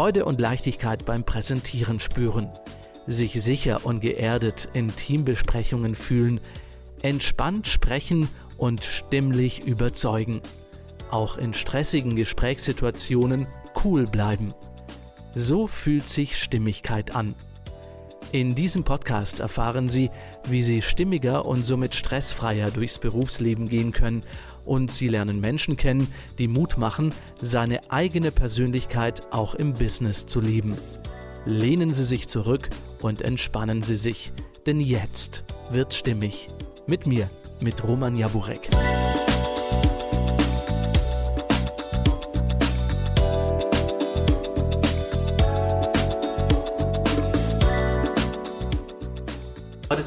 Freude und Leichtigkeit beim Präsentieren spüren, sich sicher und geerdet in Teambesprechungen fühlen, entspannt sprechen und stimmlich überzeugen, auch in stressigen Gesprächssituationen cool bleiben. So fühlt sich Stimmigkeit an. In diesem Podcast erfahren Sie, wie Sie stimmiger und somit stressfreier durchs Berufsleben gehen können und Sie lernen Menschen kennen, die Mut machen, seine eigene Persönlichkeit auch im Business zu leben. Lehnen Sie sich zurück und entspannen Sie sich, denn jetzt wird stimmig. Mit mir, mit Roman Jaburek.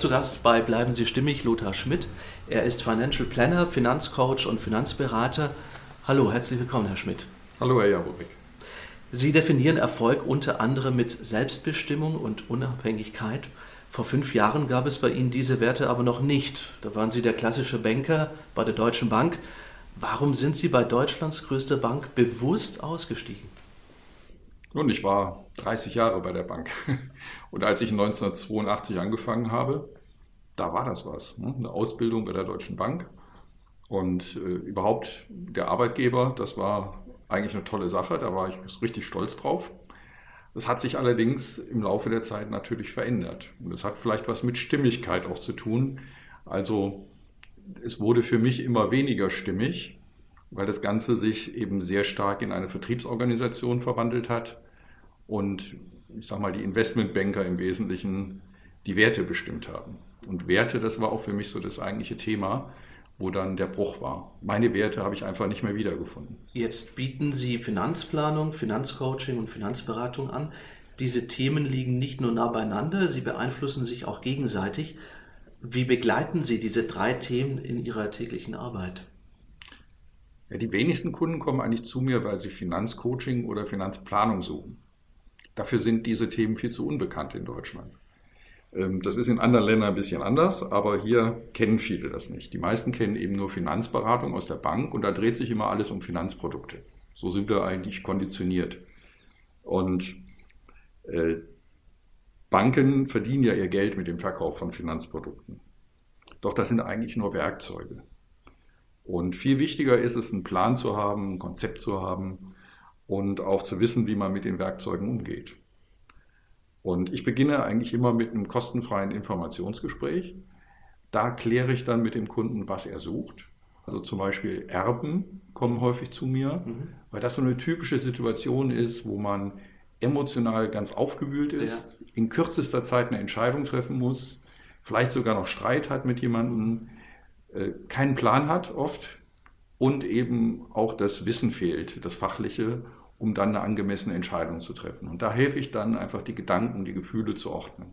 Zu Gast bei Bleiben Sie stimmig Lothar Schmidt. Er ist Financial Planner, Finanzcoach und Finanzberater. Hallo, herzlich willkommen, Herr Schmidt. Hallo, Herr Jarowick. Sie definieren Erfolg unter anderem mit Selbstbestimmung und Unabhängigkeit. Vor fünf Jahren gab es bei Ihnen diese Werte aber noch nicht. Da waren Sie der klassische Banker bei der Deutschen Bank. Warum sind Sie bei Deutschlands größter Bank bewusst ausgestiegen? Nun, ich war 30 Jahre bei der Bank. Und als ich 1982 angefangen habe, da war das was. Ne? Eine Ausbildung bei der Deutschen Bank. Und äh, überhaupt der Arbeitgeber, das war eigentlich eine tolle Sache. Da war ich richtig stolz drauf. Das hat sich allerdings im Laufe der Zeit natürlich verändert. Und das hat vielleicht was mit Stimmigkeit auch zu tun. Also es wurde für mich immer weniger stimmig, weil das Ganze sich eben sehr stark in eine Vertriebsorganisation verwandelt hat und ich sage mal die Investmentbanker im Wesentlichen die Werte bestimmt haben. Und Werte, das war auch für mich so das eigentliche Thema, wo dann der Bruch war. Meine Werte habe ich einfach nicht mehr wiedergefunden. Jetzt bieten Sie Finanzplanung, Finanzcoaching und Finanzberatung an. Diese Themen liegen nicht nur nah beieinander, sie beeinflussen sich auch gegenseitig. Wie begleiten Sie diese drei Themen in Ihrer täglichen Arbeit? Ja, die wenigsten Kunden kommen eigentlich zu mir, weil sie Finanzcoaching oder Finanzplanung suchen. Dafür sind diese Themen viel zu unbekannt in Deutschland. Ähm, das ist in anderen Ländern ein bisschen anders, aber hier kennen viele das nicht. Die meisten kennen eben nur Finanzberatung aus der Bank und da dreht sich immer alles um Finanzprodukte. So sind wir eigentlich konditioniert. Und äh, Banken verdienen ja ihr Geld mit dem Verkauf von Finanzprodukten. Doch das sind eigentlich nur Werkzeuge. Und viel wichtiger ist es, einen Plan zu haben, ein Konzept zu haben, und auch zu wissen, wie man mit den Werkzeugen umgeht. Und ich beginne eigentlich immer mit einem kostenfreien Informationsgespräch. Da kläre ich dann mit dem Kunden, was er sucht. Also zum Beispiel Erben kommen häufig zu mir, mhm. weil das so eine typische Situation ist, wo man emotional ganz aufgewühlt ist, ja. in kürzester Zeit eine Entscheidung treffen muss, vielleicht sogar noch Streit hat mit jemandem, äh, keinen Plan hat oft und eben auch das Wissen fehlt, das Fachliche, um dann eine angemessene Entscheidung zu treffen. Und da helfe ich dann einfach die Gedanken, die Gefühle zu ordnen.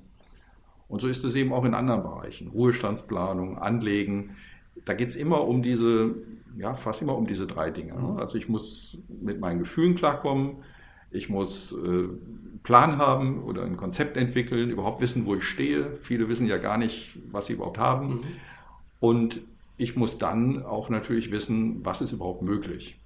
Und so ist es eben auch in anderen Bereichen. Ruhestandsplanung, Anlegen. Da geht es immer um diese, ja, fast immer um diese drei Dinge. Ne? Also ich muss mit meinen Gefühlen klarkommen, ich muss äh, Plan haben oder ein Konzept entwickeln, überhaupt wissen, wo ich stehe. Viele wissen ja gar nicht, was sie überhaupt haben. Mhm. Und ich muss dann auch natürlich wissen, was ist überhaupt möglich.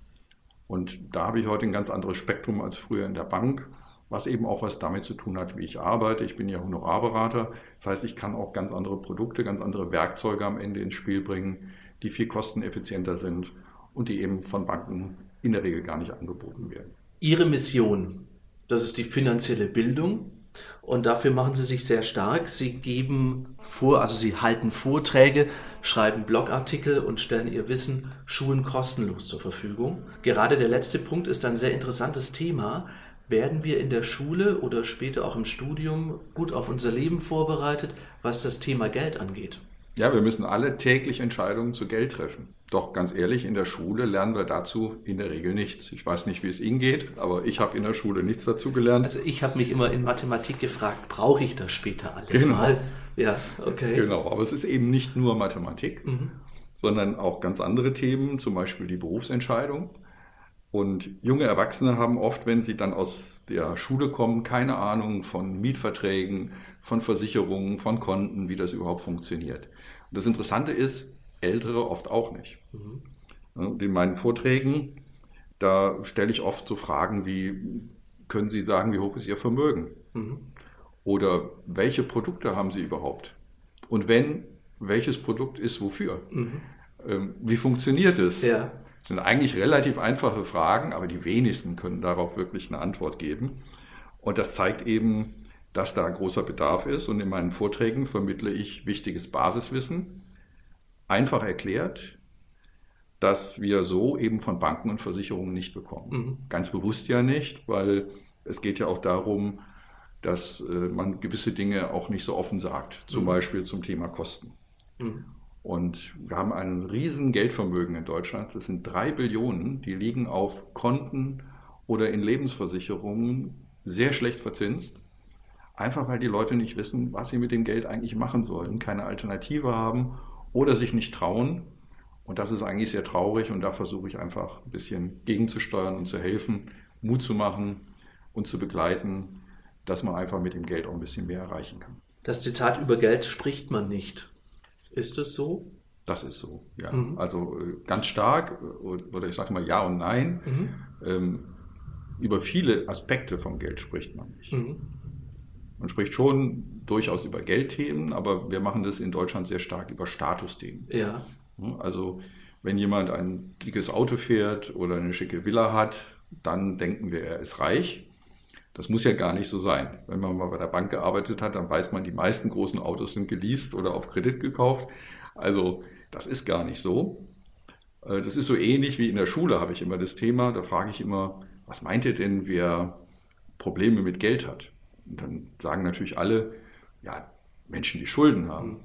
Und da habe ich heute ein ganz anderes Spektrum als früher in der Bank, was eben auch was damit zu tun hat, wie ich arbeite. Ich bin ja Honorarberater. Das heißt, ich kann auch ganz andere Produkte, ganz andere Werkzeuge am Ende ins Spiel bringen, die viel kosteneffizienter sind und die eben von Banken in der Regel gar nicht angeboten werden. Ihre Mission, das ist die finanzielle Bildung und dafür machen sie sich sehr stark. Sie geben vor, also sie halten Vorträge, schreiben Blogartikel und stellen ihr Wissen Schulen kostenlos zur Verfügung. Gerade der letzte Punkt ist ein sehr interessantes Thema. Werden wir in der Schule oder später auch im Studium gut auf unser Leben vorbereitet, was das Thema Geld angeht? Ja, wir müssen alle täglich Entscheidungen zu Geld treffen. Doch ganz ehrlich, in der Schule lernen wir dazu in der Regel nichts. Ich weiß nicht, wie es Ihnen geht, aber ich habe in der Schule nichts dazu gelernt. Also ich habe mich immer in Mathematik gefragt, brauche ich das später alles genau. mal? Ja, okay. Genau, aber es ist eben nicht nur Mathematik, mhm. sondern auch ganz andere Themen, zum Beispiel die Berufsentscheidung. Und junge Erwachsene haben oft, wenn sie dann aus der Schule kommen, keine Ahnung von Mietverträgen, von Versicherungen, von Konten, wie das überhaupt funktioniert. Und das Interessante ist, Ältere oft auch nicht. Mhm. In meinen Vorträgen, da stelle ich oft so Fragen wie, können Sie sagen, wie hoch ist Ihr Vermögen? Mhm. Oder welche Produkte haben Sie überhaupt? Und wenn, welches Produkt ist wofür? Mhm. Ähm, wie funktioniert es? Ja. Das sind eigentlich relativ einfache Fragen, aber die wenigsten können darauf wirklich eine Antwort geben. Und das zeigt eben, dass da großer Bedarf ist. Und in meinen Vorträgen vermittle ich wichtiges Basiswissen, einfach erklärt, dass wir so eben von Banken und Versicherungen nicht bekommen. Mhm. Ganz bewusst ja nicht, weil es geht ja auch darum, dass äh, man gewisse Dinge auch nicht so offen sagt, zum mhm. Beispiel zum Thema Kosten. Mhm. Und wir haben ein riesen Geldvermögen in Deutschland. Das sind drei Billionen, die liegen auf Konten oder in Lebensversicherungen sehr schlecht verzinst. Einfach weil die Leute nicht wissen, was sie mit dem Geld eigentlich machen sollen, keine Alternative haben oder sich nicht trauen. Und das ist eigentlich sehr traurig und da versuche ich einfach ein bisschen gegenzusteuern und zu helfen, Mut zu machen und zu begleiten, dass man einfach mit dem Geld auch ein bisschen mehr erreichen kann. Das Zitat über Geld spricht man nicht. Ist es so? Das ist so, ja. Mhm. Also äh, ganz stark, äh, oder ich sage mal ja und nein. Mhm. Ähm, über viele Aspekte vom Geld spricht man nicht. Mhm. Man spricht schon durchaus über Geldthemen, aber wir machen das in Deutschland sehr stark über Statusthemen. Ja. Also wenn jemand ein dickes Auto fährt oder eine schicke Villa hat, dann denken wir, er ist reich. Das muss ja gar nicht so sein. Wenn man mal bei der Bank gearbeitet hat, dann weiß man, die meisten großen Autos sind geleast oder auf Kredit gekauft. Also das ist gar nicht so. Äh, das ist so ähnlich wie in der Schule habe ich immer das Thema. Da frage ich immer, was meint ihr denn, wer Probleme mit Geld hat? Und dann sagen natürlich alle, ja, Menschen, die Schulden haben.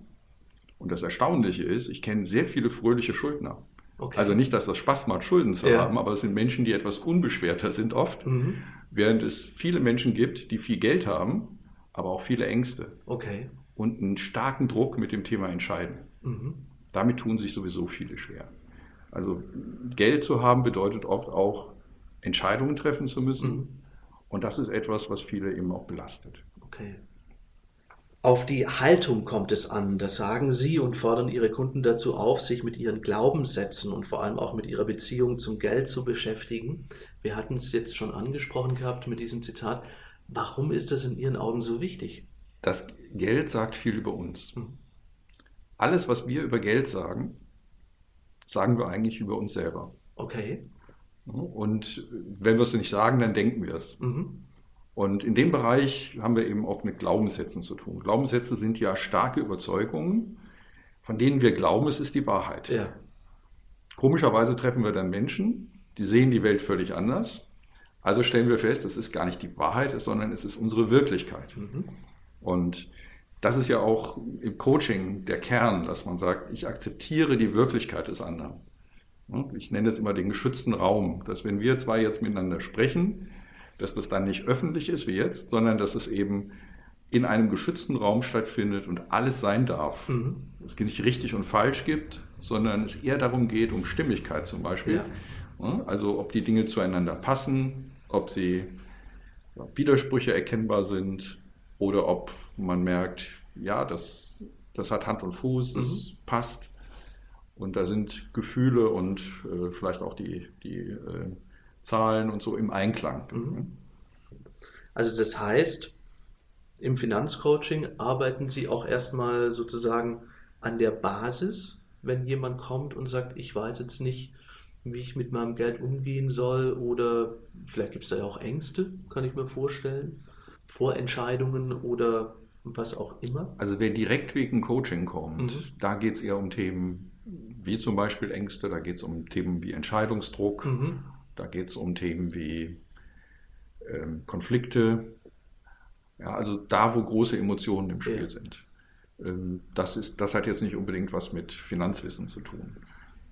Und das Erstaunliche ist, ich kenne sehr viele fröhliche Schuldner. Okay. Also nicht, dass das Spaß macht, Schulden zu ja. haben, aber es sind Menschen, die etwas unbeschwerter sind oft. Mhm. Während es viele Menschen gibt, die viel Geld haben, aber auch viele Ängste. Okay. Und einen starken Druck mit dem Thema entscheiden. Mhm. Damit tun sich sowieso viele schwer. Also Geld zu haben bedeutet oft auch Entscheidungen treffen zu müssen. Mhm. Und das ist etwas, was viele eben auch belastet. Okay. Auf die Haltung kommt es an, das sagen Sie und fordern Ihre Kunden dazu auf, sich mit ihren Glaubenssätzen und vor allem auch mit ihrer Beziehung zum Geld zu beschäftigen. Wir hatten es jetzt schon angesprochen gehabt mit diesem Zitat. Warum ist das in Ihren Augen so wichtig? Das Geld sagt viel über uns. Hm. Alles, was wir über Geld sagen, sagen wir eigentlich über uns selber. Okay. Und wenn wir es nicht sagen, dann denken wir es. Mhm. Und in dem Bereich haben wir eben oft mit Glaubenssätzen zu tun. Glaubenssätze sind ja starke Überzeugungen, von denen wir glauben, es ist die Wahrheit. Ja. Komischerweise treffen wir dann Menschen, die sehen die Welt völlig anders. Also stellen wir fest, es ist gar nicht die Wahrheit, sondern es ist unsere Wirklichkeit. Mhm. Und das ist ja auch im Coaching der Kern, dass man sagt, ich akzeptiere die Wirklichkeit des anderen. Ich nenne das immer den geschützten Raum, dass wenn wir zwei jetzt miteinander sprechen, dass das dann nicht öffentlich ist wie jetzt, sondern dass es eben in einem geschützten Raum stattfindet und alles sein darf. Mhm. Es nicht richtig und falsch gibt, sondern es eher darum geht, um Stimmigkeit zum Beispiel. Ja. Also ob die Dinge zueinander passen, ob sie Widersprüche erkennbar sind oder ob man merkt, ja, das, das hat Hand und Fuß, das mhm. passt. Und da sind Gefühle und äh, vielleicht auch die, die äh, Zahlen und so im Einklang. Mhm. Also das heißt, im Finanzcoaching arbeiten Sie auch erstmal sozusagen an der Basis, wenn jemand kommt und sagt, ich weiß jetzt nicht, wie ich mit meinem Geld umgehen soll oder vielleicht gibt es da ja auch Ängste, kann ich mir vorstellen, Vorentscheidungen oder was auch immer. Also wer direkt wegen Coaching kommt, mhm. da geht es eher um Themen wie zum Beispiel Ängste, da geht es um Themen wie Entscheidungsdruck, mhm. Da geht es um Themen wie ähm, Konflikte, ja, also da, wo große Emotionen im Spiel ja. sind. Ähm, das, ist, das hat jetzt nicht unbedingt was mit Finanzwissen zu tun.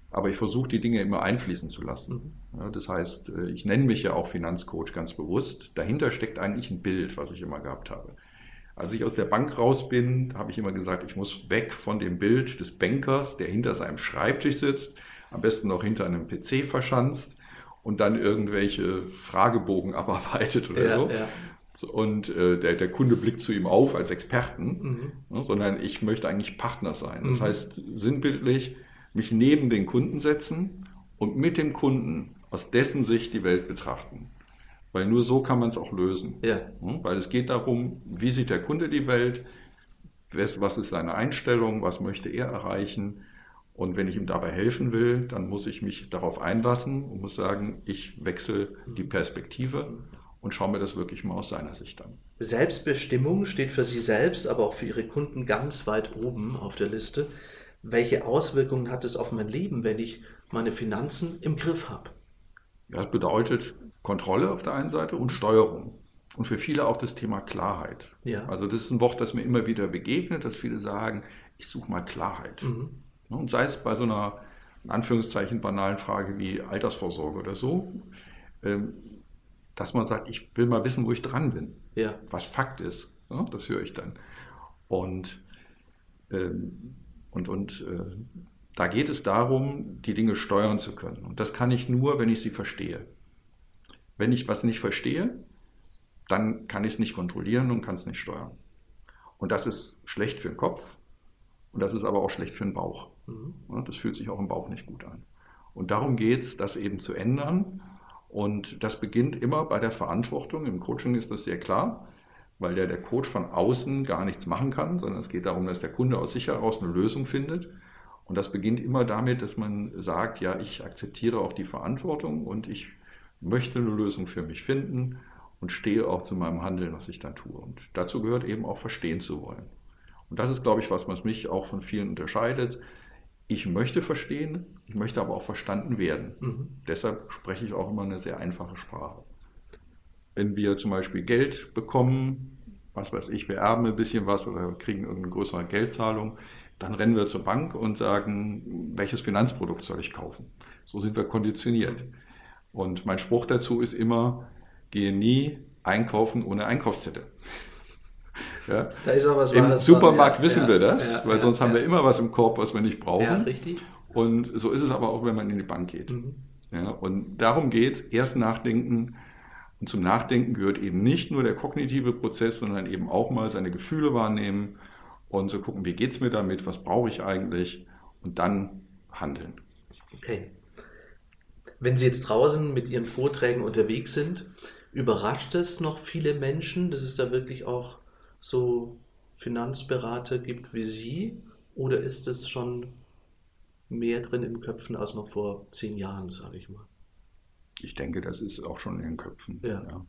Aber ich versuche die Dinge immer einfließen zu lassen. Mhm. Ja, das heißt, äh, ich nenne mich ja auch Finanzcoach ganz bewusst. Dahinter steckt eigentlich ein Bild, was ich immer gehabt habe. Als ich aus der Bank raus bin, habe ich immer gesagt, ich muss weg von dem Bild des Bankers, der hinter seinem Schreibtisch sitzt, am besten noch hinter einem PC verschanzt und dann irgendwelche Fragebogen abarbeitet oder ja, so. Ja. Und äh, der, der Kunde blickt zu ihm auf als Experten, mhm. ne, sondern ich möchte eigentlich Partner sein. Das mhm. heißt, sinnbildlich mich neben den Kunden setzen und mit dem Kunden aus dessen Sicht die Welt betrachten. Weil nur so kann man es auch lösen. Ja. Hm? Weil es geht darum, wie sieht der Kunde die Welt, was ist seine Einstellung, was möchte er erreichen. Und wenn ich ihm dabei helfen will, dann muss ich mich darauf einlassen und muss sagen, ich wechsle die Perspektive und schaue mir das wirklich mal aus seiner Sicht an. Selbstbestimmung steht für Sie selbst, aber auch für Ihre Kunden ganz weit oben auf der Liste. Welche Auswirkungen hat es auf mein Leben, wenn ich meine Finanzen im Griff habe? Ja, das bedeutet Kontrolle auf der einen Seite und Steuerung. Und für viele auch das Thema Klarheit. Ja. Also das ist ein Wort, das mir immer wieder begegnet, dass viele sagen, ich suche mal Klarheit. Mhm. Und sei es bei so einer, in Anführungszeichen, banalen Frage wie Altersvorsorge oder so, ähm, dass man sagt, ich will mal wissen, wo ich dran bin. Ja. Was Fakt ist. Das höre ich dann. Und, ähm, und, und äh, da geht es darum, die Dinge steuern zu können. Und das kann ich nur, wenn ich sie verstehe. Wenn ich was nicht verstehe, dann kann ich es nicht kontrollieren und kann es nicht steuern. Und das ist schlecht für den Kopf und das ist aber auch schlecht für den Bauch. Mhm. Das fühlt sich auch im Bauch nicht gut an. Und darum geht es, das eben zu ändern. Und das beginnt immer bei der Verantwortung. Im Coaching ist das sehr klar, weil der, der Coach von außen gar nichts machen kann, sondern es geht darum, dass der Kunde aus sich heraus eine Lösung findet. Und das beginnt immer damit, dass man sagt, ja, ich akzeptiere auch die Verantwortung und ich möchte eine Lösung für mich finden und stehe auch zu meinem Handeln, was ich dann tue. Und dazu gehört eben auch verstehen zu wollen. Und das ist, glaube ich, was, was mich auch von vielen unterscheidet. Ich möchte verstehen, ich möchte aber auch verstanden werden. Mhm. Deshalb spreche ich auch immer eine sehr einfache Sprache. Wenn wir zum Beispiel Geld bekommen, was weiß ich, wir erben ein bisschen was oder kriegen irgendeine größere Geldzahlung, dann rennen wir zur Bank und sagen, welches Finanzprodukt soll ich kaufen? So sind wir konditioniert. Und mein Spruch dazu ist immer, gehe nie einkaufen ohne Einkaufszettel. Ja. Da ist auch was Im Supermarkt ja, wissen ja, wir das, weil sonst haben wir immer was im Korb, was wir nicht brauchen. Ja, richtig. Und so ist es aber auch, wenn man in die Bank geht. Mhm. Ja, und darum geht es, erst nachdenken. Und zum Nachdenken gehört eben nicht nur der kognitive Prozess, sondern eben auch mal seine Gefühle wahrnehmen und so gucken, wie geht es mir damit, was brauche ich eigentlich und dann handeln. Okay. Wenn Sie jetzt draußen mit Ihren Vorträgen unterwegs sind, überrascht es noch viele Menschen, dass es da wirklich auch so Finanzberater gibt wie Sie? Oder ist es schon mehr drin in Köpfen als noch vor zehn Jahren, sage ich mal? Ich denke, das ist auch schon in den Köpfen. Ja. ja.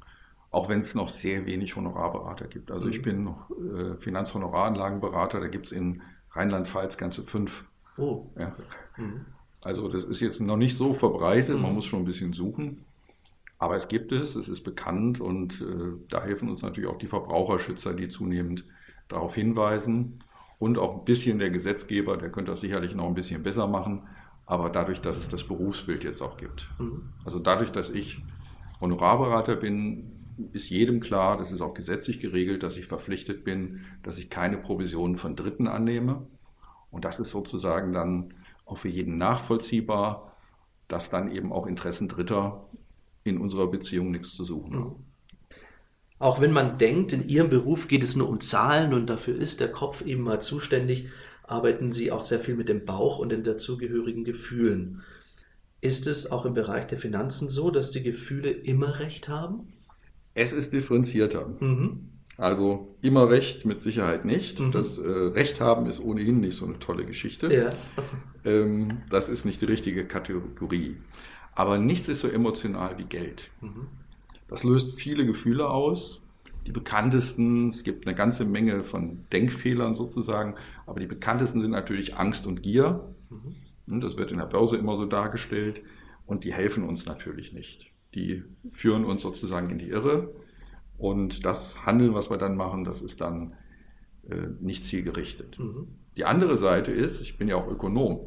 Auch wenn es noch sehr wenig Honorarberater gibt. Also mhm. ich bin noch äh, Finanzhonoraranlagenberater, da gibt es in Rheinland-Pfalz ganze fünf. Oh. Ja. Mhm. Also das ist jetzt noch nicht so verbreitet, mhm. man muss schon ein bisschen suchen. Aber es gibt es, es ist bekannt und äh, da helfen uns natürlich auch die Verbraucherschützer, die zunehmend darauf hinweisen. Und auch ein bisschen der Gesetzgeber, der könnte das sicherlich noch ein bisschen besser machen. Aber dadurch, dass es das Berufsbild jetzt auch gibt. Mhm. Also dadurch, dass ich Honorarberater bin, ist jedem klar, das ist auch gesetzlich geregelt, dass ich verpflichtet bin, dass ich keine Provisionen von Dritten annehme. Und das ist sozusagen dann auch für jeden nachvollziehbar, dass dann eben auch Interessen Dritter in unserer Beziehung nichts zu suchen haben. Mhm. Auch wenn man denkt, in Ihrem Beruf geht es nur um Zahlen und dafür ist der Kopf eben mal zuständig, arbeiten Sie auch sehr viel mit dem Bauch und den dazugehörigen Gefühlen. Ist es auch im Bereich der Finanzen so, dass die Gefühle immer recht haben? Es ist differenzierter. Mhm. Also immer Recht mit Sicherheit nicht. Mhm. Das äh, Recht haben ist ohnehin nicht so eine tolle Geschichte. Ja. Ähm, das ist nicht die richtige Kategorie. Aber nichts ist so emotional wie Geld. Mhm. Das löst viele Gefühle aus. Die bekanntesten, es gibt eine ganze Menge von Denkfehlern sozusagen, aber die bekanntesten sind natürlich Angst und Gier. Mhm. Das wird in der Börse immer so dargestellt und die helfen uns natürlich nicht die führen uns sozusagen in die Irre. Und das Handeln, was wir dann machen, das ist dann äh, nicht zielgerichtet. Mhm. Die andere Seite ist, ich bin ja auch Ökonom.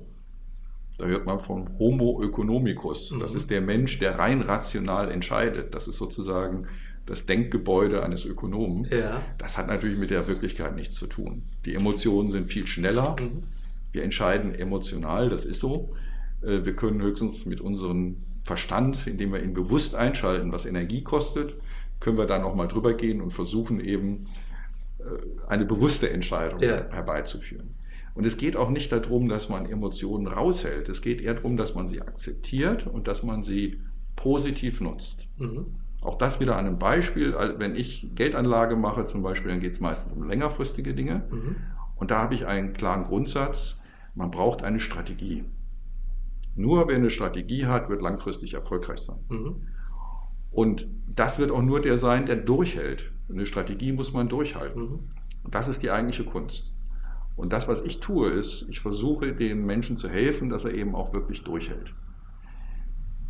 Da hört man vom Homo economicus. Mhm. Das ist der Mensch, der rein rational entscheidet. Das ist sozusagen das Denkgebäude eines Ökonomen. Ja. Das hat natürlich mit der Wirklichkeit nichts zu tun. Die Emotionen sind viel schneller. Mhm. Wir entscheiden emotional, das ist so. Äh, wir können höchstens mit unseren Verstand, indem wir ihn bewusst einschalten, was Energie kostet, können wir dann auch mal drüber gehen und versuchen eben äh, eine bewusste Entscheidung ja. herbeizuführen. Und es geht auch nicht darum, dass man Emotionen raushält. Es geht eher darum, dass man sie akzeptiert und dass man sie positiv nutzt. Mhm. Auch das wieder an einem Beispiel. Wenn ich Geldanlage mache zum Beispiel, dann geht es meistens um längerfristige Dinge. Mhm. Und da habe ich einen klaren Grundsatz. Man braucht eine Strategie. Nur wer eine Strategie hat, wird langfristig erfolgreich sein. Mhm. Und das wird auch nur der sein, der durchhält. Eine Strategie muss man durchhalten. Mhm. Und das ist die eigentliche Kunst. Und das, was ich tue, ist, ich versuche den Menschen zu helfen, dass er eben auch wirklich durchhält.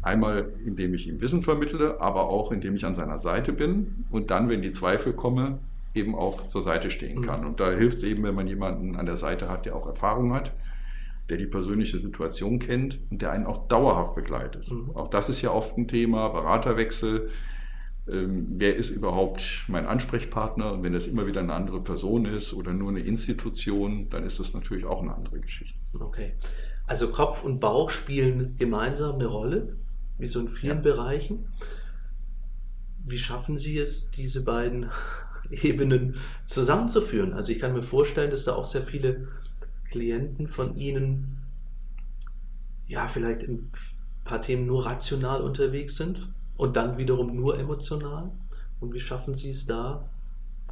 Einmal, indem ich ihm Wissen vermittle, aber auch, indem ich an seiner Seite bin und dann, wenn die Zweifel kommen, eben auch zur Seite stehen mhm. kann. Und da hilft es eben, wenn man jemanden an der Seite hat, der auch Erfahrung hat, der die persönliche Situation kennt und der einen auch dauerhaft begleitet. Mhm. Auch das ist ja oft ein Thema, Beraterwechsel. Ähm, wer ist überhaupt mein Ansprechpartner? Und wenn das immer wieder eine andere Person ist oder nur eine Institution, dann ist das natürlich auch eine andere Geschichte. Okay. Also Kopf und Bauch spielen gemeinsam eine Rolle wie so in vielen ja. Bereichen. Wie schaffen Sie es, diese beiden Ebenen zusammenzuführen? Also ich kann mir vorstellen, dass da auch sehr viele Klienten von Ihnen ja vielleicht in ein paar Themen nur rational unterwegs sind und dann wiederum nur emotional. Und wie schaffen Sie es da,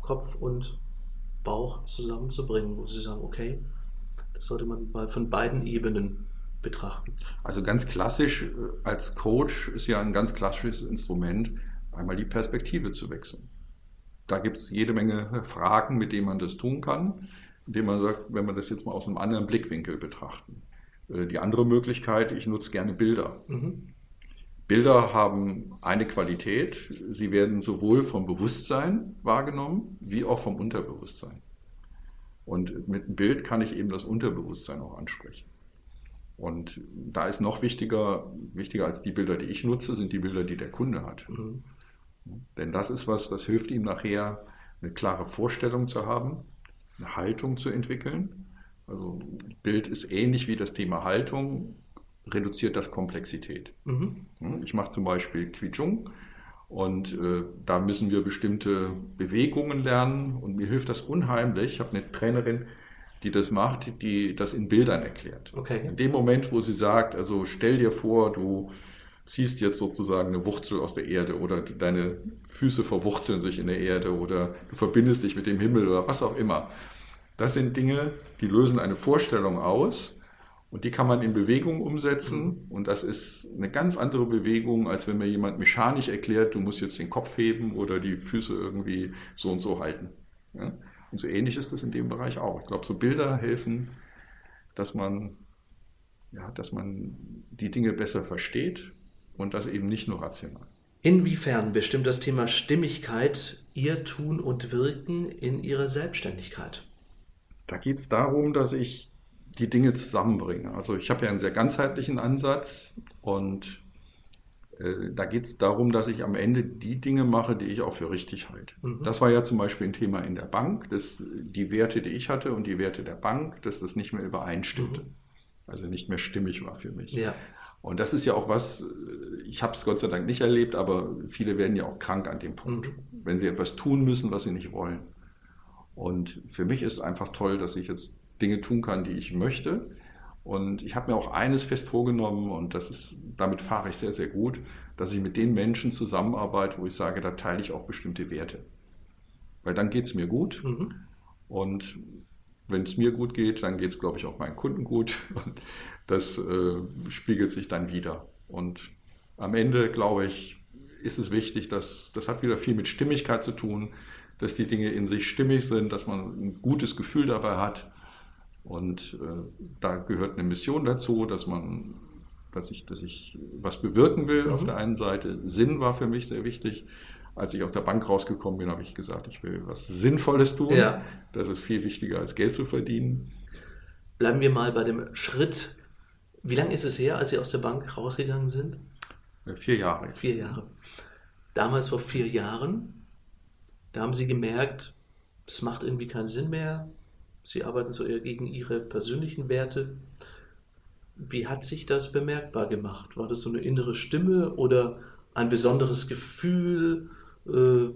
Kopf und Bauch zusammenzubringen, wo Sie sagen, okay, das sollte man mal von beiden Ebenen betrachten? Also ganz klassisch äh, als Coach ist ja ein ganz klassisches Instrument, einmal die Perspektive zu wechseln. Da gibt es jede Menge Fragen, mit denen man das tun kann, indem man sagt, wenn wir das jetzt mal aus einem anderen Blickwinkel betrachten. Äh, die andere Möglichkeit, ich nutze gerne Bilder. Mhm. Bilder haben eine Qualität, sie werden sowohl vom Bewusstsein wahrgenommen, wie auch vom Unterbewusstsein. Und mit einem Bild kann ich eben das Unterbewusstsein auch ansprechen. Und da ist noch wichtiger, wichtiger als die Bilder, die ich nutze, sind die Bilder, die der Kunde hat. Mhm. Denn das ist was, das hilft ihm nachher, eine klare Vorstellung zu haben, eine Haltung zu entwickeln. Also Bild ist ähnlich wie das Thema Haltung, reduziert das Komplexität. Mhm. Ich mache zum Beispiel Qichong und äh, da müssen wir bestimmte Bewegungen lernen und mir hilft das unheimlich. Ich habe eine Trainerin, die das macht, die das in Bildern erklärt. Okay. In dem Moment, wo sie sagt, also stell dir vor, du ziehst jetzt sozusagen eine Wurzel aus der Erde oder deine Füße verwurzeln sich in der Erde oder du verbindest dich mit dem Himmel oder was auch immer. Das sind Dinge, die lösen eine Vorstellung aus und die kann man in Bewegung umsetzen mhm. und das ist eine ganz andere Bewegung, als wenn mir jemand mechanisch erklärt, du musst jetzt den Kopf heben oder die Füße irgendwie so und so halten. Ja? Und so ähnlich ist es in dem Bereich auch. Ich glaube, so Bilder helfen, dass man, ja, dass man die Dinge besser versteht und das eben nicht nur rational. Inwiefern bestimmt das Thema Stimmigkeit Ihr Tun und Wirken in Ihrer Selbstständigkeit? Da geht es darum, dass ich die Dinge zusammenbringe. Also ich habe ja einen sehr ganzheitlichen Ansatz und äh, da geht es darum, dass ich am Ende die Dinge mache, die ich auch für richtig halte. Mhm. Das war ja zum Beispiel ein Thema in der Bank, dass die Werte, die ich hatte und die Werte der Bank, dass das nicht mehr übereinstimmte. Mhm. Also nicht mehr stimmig war für mich. Ja. Und das ist ja auch was, äh, ich habe es Gott sei Dank nicht erlebt, aber viele werden ja auch krank an dem Punkt, mhm. wenn sie etwas tun müssen, was sie nicht wollen. Und für mich ist einfach toll, dass ich jetzt Dinge tun kann, die ich möchte und ich habe mir auch eines fest vorgenommen und das ist, damit fahre ich sehr, sehr gut, dass ich mit den Menschen zusammenarbeite, wo ich sage, da teile ich auch bestimmte Werte. Weil dann geht es mir gut mhm. und wenn es mir gut geht, dann geht es, glaube ich, auch meinen Kunden gut und das äh, spiegelt sich dann wieder. Und am Ende, glaube ich, ist es wichtig, dass das hat wieder viel mit Stimmigkeit zu tun, dass die Dinge in sich stimmig sind, dass man ein gutes Gefühl dabei hat und äh, da gehört eine Mission dazu, dass man, dass ich, dass ich was bewirken will mhm. auf der einen Seite. Sinn war für mich sehr wichtig. Als ich aus der Bank rausgekommen bin, habe ich gesagt, ich will was Sinnvolles tun. Ja. Das ist viel wichtiger als Geld zu verdienen. Bleiben wir mal bei dem Schritt. Wie lange ist es her, als Sie aus der Bank rausgegangen sind? Vier Jahre. Vier Jahre. Damals vor vier Jahren, da haben Sie gemerkt, es macht irgendwie keinen Sinn mehr, Sie arbeiten so eher gegen Ihre persönlichen Werte. Wie hat sich das bemerkbar gemacht? War das so eine innere Stimme oder ein besonderes Gefühl? Äh,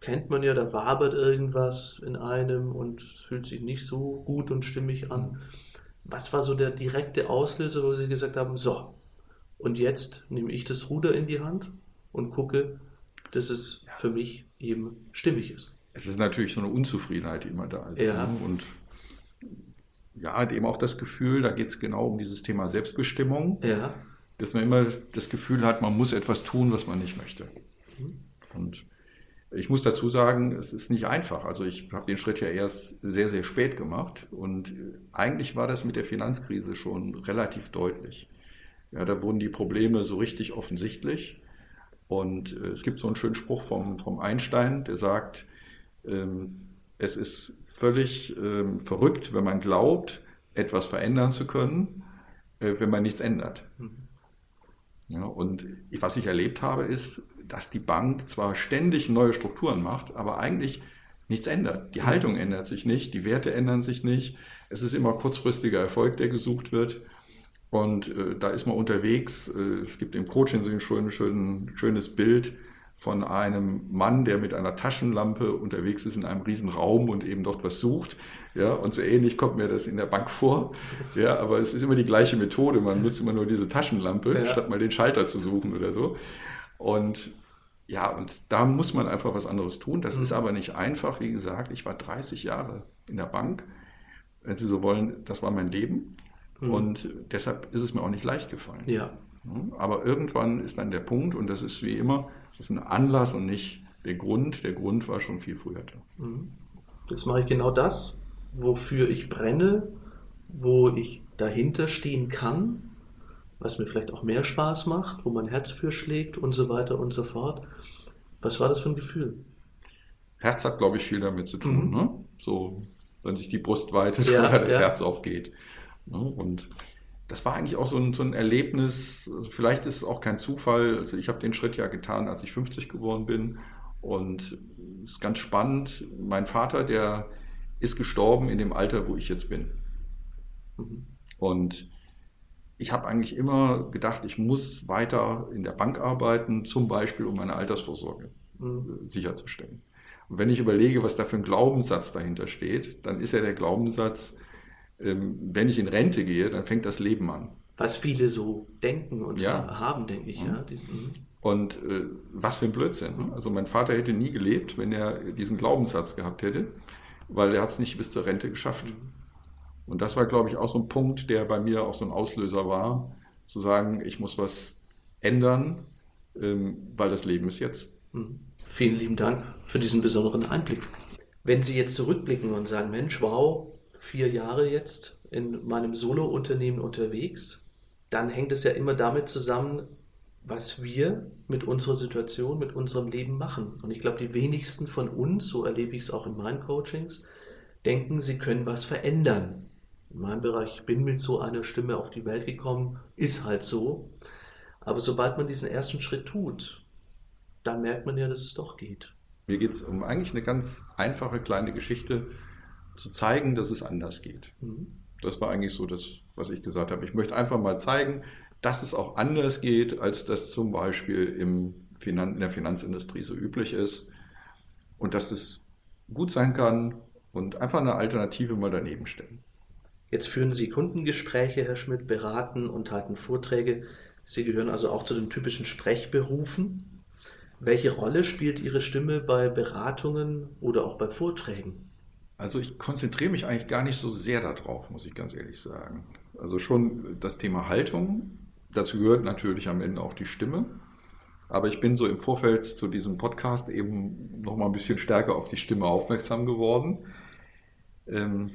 kennt man ja, da wabert irgendwas in einem und fühlt sich nicht so gut und stimmig an. Was war so der direkte Auslöser, wo Sie gesagt haben, so, und jetzt nehme ich das Ruder in die Hand und gucke, dass es für mich eben stimmig ist. Es ist natürlich so eine Unzufriedenheit, die immer da ist. Ja. Ne? Und ja, eben auch das Gefühl, da geht es genau um dieses Thema Selbstbestimmung, ja. dass man immer das Gefühl hat, man muss etwas tun, was man nicht möchte. Und ich muss dazu sagen, es ist nicht einfach. Also ich habe den Schritt ja erst sehr, sehr spät gemacht und eigentlich war das mit der Finanzkrise schon relativ deutlich. Ja, da wurden die Probleme so richtig offensichtlich. Und äh, es gibt so einen schönen Spruch vom, vom Einstein, der sagt, es ist völlig ähm, verrückt, wenn man glaubt, etwas verändern zu können, äh, wenn man nichts ändert. Mhm. Ja, und was ich erlebt habe, ist, dass die Bank zwar ständig neue Strukturen macht, aber eigentlich nichts ändert. Die mhm. Haltung ändert sich nicht, die Werte ändern sich nicht. Es ist immer kurzfristiger Erfolg, der gesucht wird. Und äh, da ist man unterwegs. Äh, es gibt im Coaching so ein schön, schön, schönes Bild von einem Mann, der mit einer Taschenlampe unterwegs ist in einem riesen Raum und eben dort was sucht. Ja, und so ähnlich kommt mir das in der Bank vor. Ja, aber es ist immer die gleiche Methode. Man nutzt immer nur diese Taschenlampe, ja. statt mal den Schalter zu suchen oder so. Und ja, und da muss man einfach was anderes tun. Das mhm. ist aber nicht einfach. Wie gesagt, ich war 30 Jahre in der Bank. Wenn Sie so wollen, das war mein Leben. Mhm. Und deshalb ist es mir auch nicht leicht gefallen. Ja. Aber irgendwann ist dann der Punkt, und das ist wie immer, das ist ein Anlass und nicht der Grund. Der Grund war schon viel früher da. Mhm. Jetzt mache ich genau das, wofür ich brenne, wo ich dahinter stehen kann, was mir vielleicht auch mehr Spaß macht, wo mein Herz für schlägt und so weiter und so fort. Was war das für ein Gefühl? Herz hat, glaube ich, viel damit zu tun. Mhm. Ne? So, wenn sich die Brust weitet ja, oder das ja. Herz aufgeht. Ne? Und das war eigentlich auch so ein, so ein Erlebnis. Also vielleicht ist es auch kein Zufall. Also ich habe den Schritt ja getan, als ich 50 geworden bin. Und es ist ganz spannend. Mein Vater, der ist gestorben in dem Alter, wo ich jetzt bin. Und ich habe eigentlich immer gedacht, ich muss weiter in der Bank arbeiten, zum Beispiel um meine Altersvorsorge mhm. sicherzustellen. Und wenn ich überlege, was da für ein Glaubenssatz dahinter steht, dann ist ja der Glaubenssatz, wenn ich in Rente gehe, dann fängt das Leben an. Was viele so denken und ja. haben, denke ich. Mhm. Ja. Mhm. Und äh, was für ein Blödsinn. Ne? Also mein Vater hätte nie gelebt, wenn er diesen Glaubenssatz gehabt hätte, weil er hat es nicht bis zur Rente geschafft. Mhm. Und das war, glaube ich, auch so ein Punkt, der bei mir auch so ein Auslöser war, zu sagen, ich muss was ändern, ähm, weil das Leben ist jetzt. Mhm. Vielen lieben Dank für diesen besonderen Einblick. Wenn Sie jetzt zurückblicken und sagen, Mensch, wow, vier Jahre jetzt in meinem Solo-Unternehmen unterwegs, dann hängt es ja immer damit zusammen, was wir mit unserer Situation, mit unserem Leben machen. Und ich glaube, die wenigsten von uns, so erlebe ich es auch in meinen Coachings, denken, sie können was verändern. In meinem Bereich, ich bin mit so einer Stimme auf die Welt gekommen, ist halt so. Aber sobald man diesen ersten Schritt tut, dann merkt man ja, dass es doch geht. Mir geht es um eigentlich eine ganz einfache kleine Geschichte, zu zeigen, dass es anders geht. Mhm. Das war eigentlich so das, was ich gesagt habe. Ich möchte einfach mal zeigen, dass es auch anders geht, als das zum Beispiel im Finan in der Finanzindustrie so üblich ist. Und dass das gut sein kann und einfach eine Alternative mal daneben stellen. Jetzt führen Sie Kundengespräche, Herr Schmidt, beraten und halten Vorträge. Sie gehören also auch zu den typischen Sprechberufen. Welche Rolle spielt Ihre Stimme bei Beratungen oder auch bei Vorträgen? Also ich konzentriere mich eigentlich gar nicht so sehr darauf, muss ich ganz ehrlich sagen. Also schon das Thema Haltung, dazu gehört natürlich am Ende auch die Stimme. Aber ich bin so im Vorfeld zu diesem Podcast eben noch mal ein bisschen stärker auf die Stimme aufmerksam geworden. Ähm,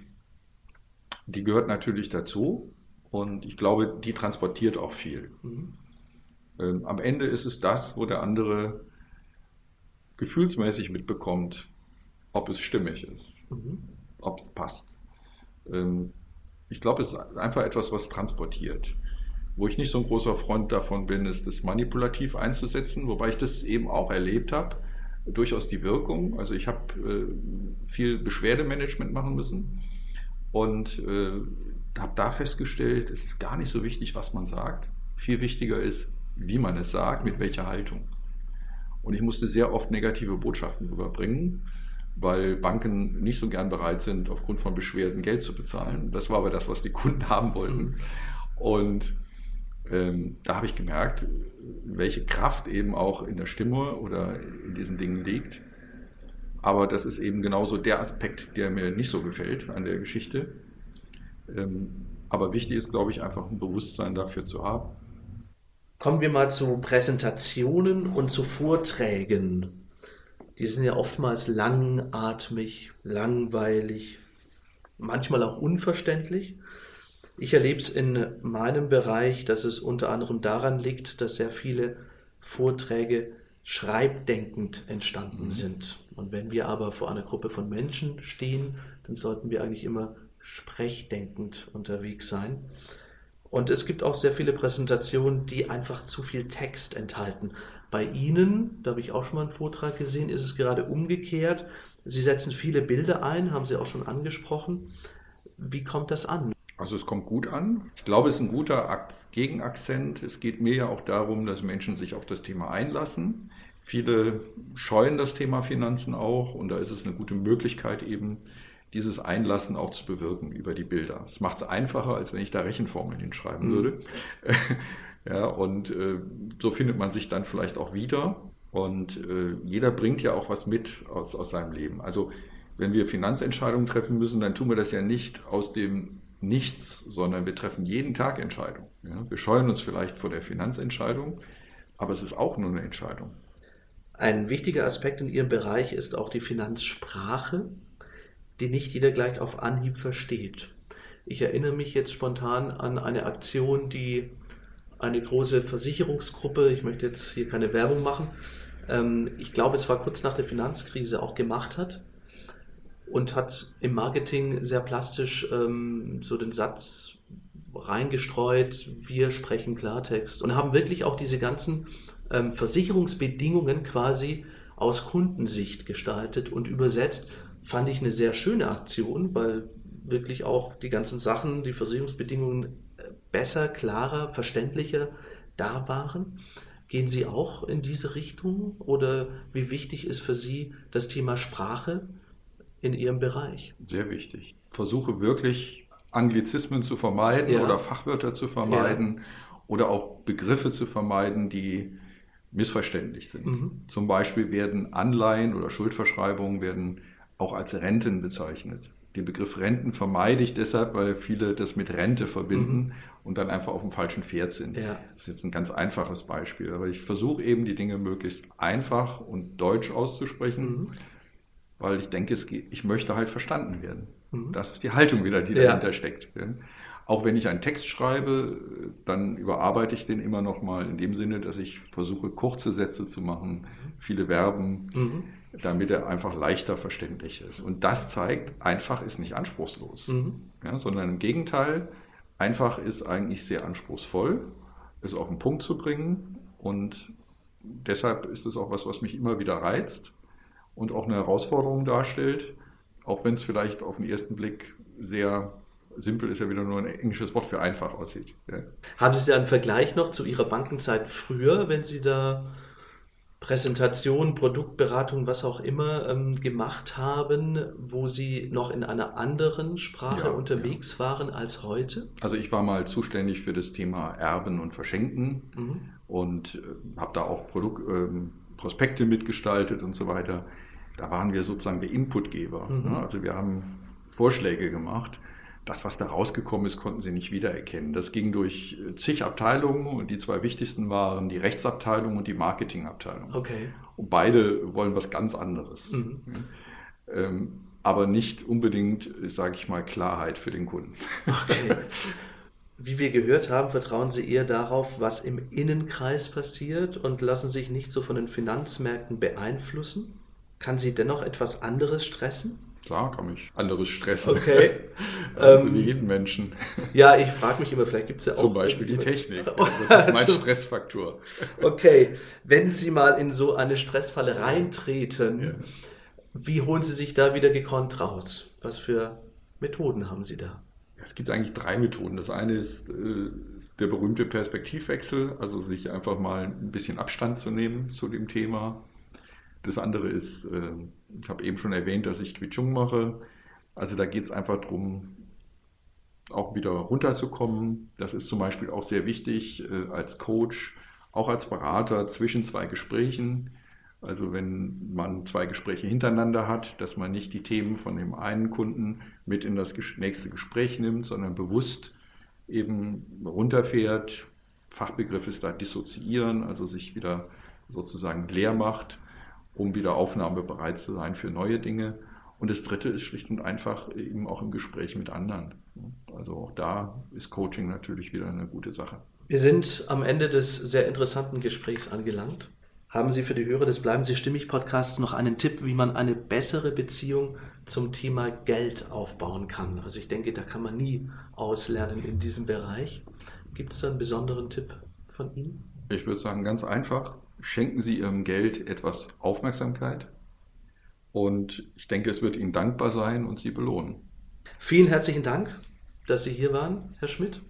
die gehört natürlich dazu und ich glaube, die transportiert auch viel. Mhm. Ähm, am Ende ist es das, wo der andere gefühlsmäßig mitbekommt, ob es stimmig ist mhm. ob es passt. Ähm, ich glaube, es ist einfach etwas, was transportiert. Wo ich nicht so ein großer Freund davon bin, ist das manipulativ einzusetzen, wobei ich das eben auch erlebt habe. Durchaus die Wirkung. Also ich habe äh, viel Beschwerdemanagement machen müssen und äh, habe da festgestellt, es ist gar nicht so wichtig, was man sagt. Viel wichtiger ist, wie man es sagt, mit welcher Haltung. Und ich musste sehr oft negative Botschaften überbringen weil Banken nicht so gern bereit sind, aufgrund von Beschwerden Geld zu bezahlen. Das war aber das, was die Kunden haben wollten. Und ähm, da habe ich gemerkt, welche Kraft eben auch in der Stimme oder in diesen Dingen liegt. Aber das ist eben genauso der Aspekt, der mir nicht so gefällt an der Geschichte. Ähm, aber wichtig ist, glaube ich, einfach ein Bewusstsein dafür zu haben. Kommen wir mal zu Präsentationen und zu Vorträgen. Die sind ja oftmals langatmig, langweilig, manchmal auch unverständlich. Ich erlebe es in meinem Bereich, dass es unter anderem daran liegt, dass sehr viele Vorträge schreibdenkend entstanden mhm. sind. Und wenn wir aber vor einer Gruppe von Menschen stehen, dann sollten wir eigentlich immer sprechdenkend unterwegs sein. Und es gibt auch sehr viele Präsentationen, die einfach zu viel Text enthalten. Bei Ihnen, da habe ich auch schon mal einen Vortrag gesehen, ist es gerade umgekehrt. Sie setzen viele Bilder ein, haben Sie auch schon angesprochen. Wie kommt das an? Also es kommt gut an. Ich glaube, es ist ein guter Gegenakzent. Es geht mir ja auch darum, dass Menschen sich auf das Thema einlassen. Viele scheuen das Thema Finanzen auch und da ist es eine gute Möglichkeit eben, dieses Einlassen auch zu bewirken über die Bilder. Es macht es einfacher, als wenn ich da Rechenformeln hinschreiben mhm. würde. ja, und äh, so findet man sich dann vielleicht auch wieder. Und äh, jeder bringt ja auch was mit aus, aus seinem Leben. Also wenn wir Finanzentscheidungen treffen müssen, dann tun wir das ja nicht aus dem Nichts, sondern wir treffen jeden Tag Entscheidungen. Ja? Wir scheuen uns vielleicht vor der Finanzentscheidung, aber es ist auch nur eine Entscheidung. Ein wichtiger Aspekt in Ihrem Bereich ist auch die Finanzsprache die nicht jeder gleich auf Anhieb versteht. Ich erinnere mich jetzt spontan an eine Aktion, die eine große Versicherungsgruppe, ich möchte jetzt hier keine Werbung machen, ähm, ich glaube, es war kurz nach der Finanzkrise auch gemacht hat und hat im Marketing sehr plastisch ähm, so den Satz reingestreut, wir sprechen Klartext und haben wirklich auch diese ganzen ähm, Versicherungsbedingungen quasi aus Kundensicht gestaltet und übersetzt fand ich eine sehr schöne Aktion, weil wirklich auch die ganzen Sachen, die Versicherungsbedingungen äh, besser, klarer, verständlicher da waren. Gehen Sie auch in diese Richtung oder wie wichtig ist für Sie das Thema Sprache in Ihrem Bereich? Sehr wichtig. Versuche wirklich Anglizismen zu vermeiden ja. oder Fachwörter zu vermeiden ja. oder auch Begriffe zu vermeiden, die missverständlich sind. Mhm. Zum Beispiel werden Anleihen oder Schuldverschreibungen werden auch als Renten bezeichnet. Den Begriff Renten vermeide ich deshalb, weil viele das mit Rente verbinden mhm. und dann einfach auf dem falschen Pferd sind. Ja. Das ist jetzt ein ganz einfaches Beispiel, aber ich versuche eben die Dinge möglichst einfach und deutsch auszusprechen, mhm. weil ich denke, geht, ich möchte halt verstanden werden. Mhm. Das ist die Haltung wieder, die ja. dahinter steckt. Auch wenn ich einen Text schreibe, dann überarbeite ich den immer noch mal in dem Sinne, dass ich versuche, kurze Sätze zu machen, mhm. viele Verben mhm damit er einfach leichter verständlich ist. Und das zeigt, einfach ist nicht anspruchslos, mhm. ja, sondern im Gegenteil, einfach ist eigentlich sehr anspruchsvoll, es auf den Punkt zu bringen. Und deshalb ist es auch was, was mich immer wieder reizt und auch eine Herausforderung darstellt, auch wenn es vielleicht auf den ersten Blick sehr simpel ist ja wieder nur ein englisches Wort für einfach aussieht. Ja. Haben Sie da einen Vergleich noch zu Ihrer Bankenzeit früher, wenn Sie da Präsentation, Produktberatung, was auch immer ähm, gemacht haben, wo Sie noch in einer anderen Sprache ja, unterwegs ja. waren als heute? Also ich war mal zuständig für das Thema Erben und Verschenken mhm. und äh, habe da auch Produkt, äh, Prospekte mitgestaltet und so weiter. Da waren wir sozusagen der Inputgeber. Mhm. Ne? Also wir haben Vorschläge gemacht das, was da rausgekommen ist, konnten sie nicht wiedererkennen. Das ging durch äh, zig Abteilungen und die zwei wichtigsten waren die Rechtsabteilung und die Marketingabteilung. Okay. Und beide wollen was ganz anderes. Mhm. Ähm, aber nicht unbedingt, sage ich mal, Klarheit für den Kunden. Okay. Wie wir gehört haben, vertrauen Sie eher darauf, was im Innenkreis passiert und lassen sich nicht so von den Finanzmärkten beeinflussen? Kann Sie dennoch etwas anderes stressen? Klar kann mich anderes stressen. Okay. ähm, wie jeden Menschen. Ja, ich frage mich immer, vielleicht gibt es ja auch. Zum Beispiel die Technik. Das ist mein Stressfaktor. Okay. Wenn Sie mal in so eine Stressfalle reintreten, ja. wie holen Sie sich da wieder gekonnt raus? Was für Methoden haben Sie da? Es gibt eigentlich drei Methoden. Das eine ist, äh, der berühmte Perspektivwechsel, also sich einfach mal ein bisschen Abstand zu nehmen zu dem Thema das andere ist, äh, ich habe eben schon erwähnt, dass ich Quichung mache. Also da geht es einfach darum, auch wieder runterzukommen. Das ist zum Beispiel auch sehr wichtig äh, als Coach, auch als Berater zwischen zwei Gesprächen. Also wenn man zwei Gespräche hintereinander hat, dass man nicht die Themen von dem einen Kunden mit in das nächste Gespräch nimmt, sondern bewusst eben runterfährt. Fachbegriff ist da dissoziieren, also sich wieder sozusagen leer macht, um wieder aufnahmebereit zu sein für neue Dinge. Und das Dritte ist schlicht und einfach eben auch im Gespräch mit anderen. Also auch da ist Coaching natürlich wieder eine gute Sache. Wir sind am Ende des sehr interessanten Gesprächs angelangt. Haben Sie für die Hörer des Bleiben Sie Stimmig Podcasts noch einen Tipp, wie man eine bessere Beziehung zum Thema Geld aufbauen kann? Also ich denke, da kann man nie auslernen in diesem Bereich. Gibt es da einen besonderen Tipp von Ihnen? Ich würde sagen, ganz einfach, schenken Sie Ihrem Geld etwas Aufmerksamkeit, und ich denke, es wird Ihnen dankbar sein und Sie belohnen. Vielen herzlichen Dank, dass Sie hier waren, Herr Schmidt,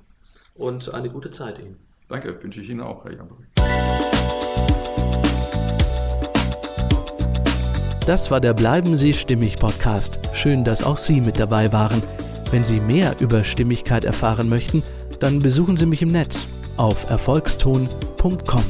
und eine gute Zeit Ihnen. Danke, wünsche ich Ihnen auch, Herr Jambrich. Das war der Bleiben Sie Stimmig Podcast. Schön, dass auch Sie mit dabei waren. Wenn Sie mehr über Stimmigkeit erfahren möchten, dann besuchen Sie mich im Netz auf erfolgston.com.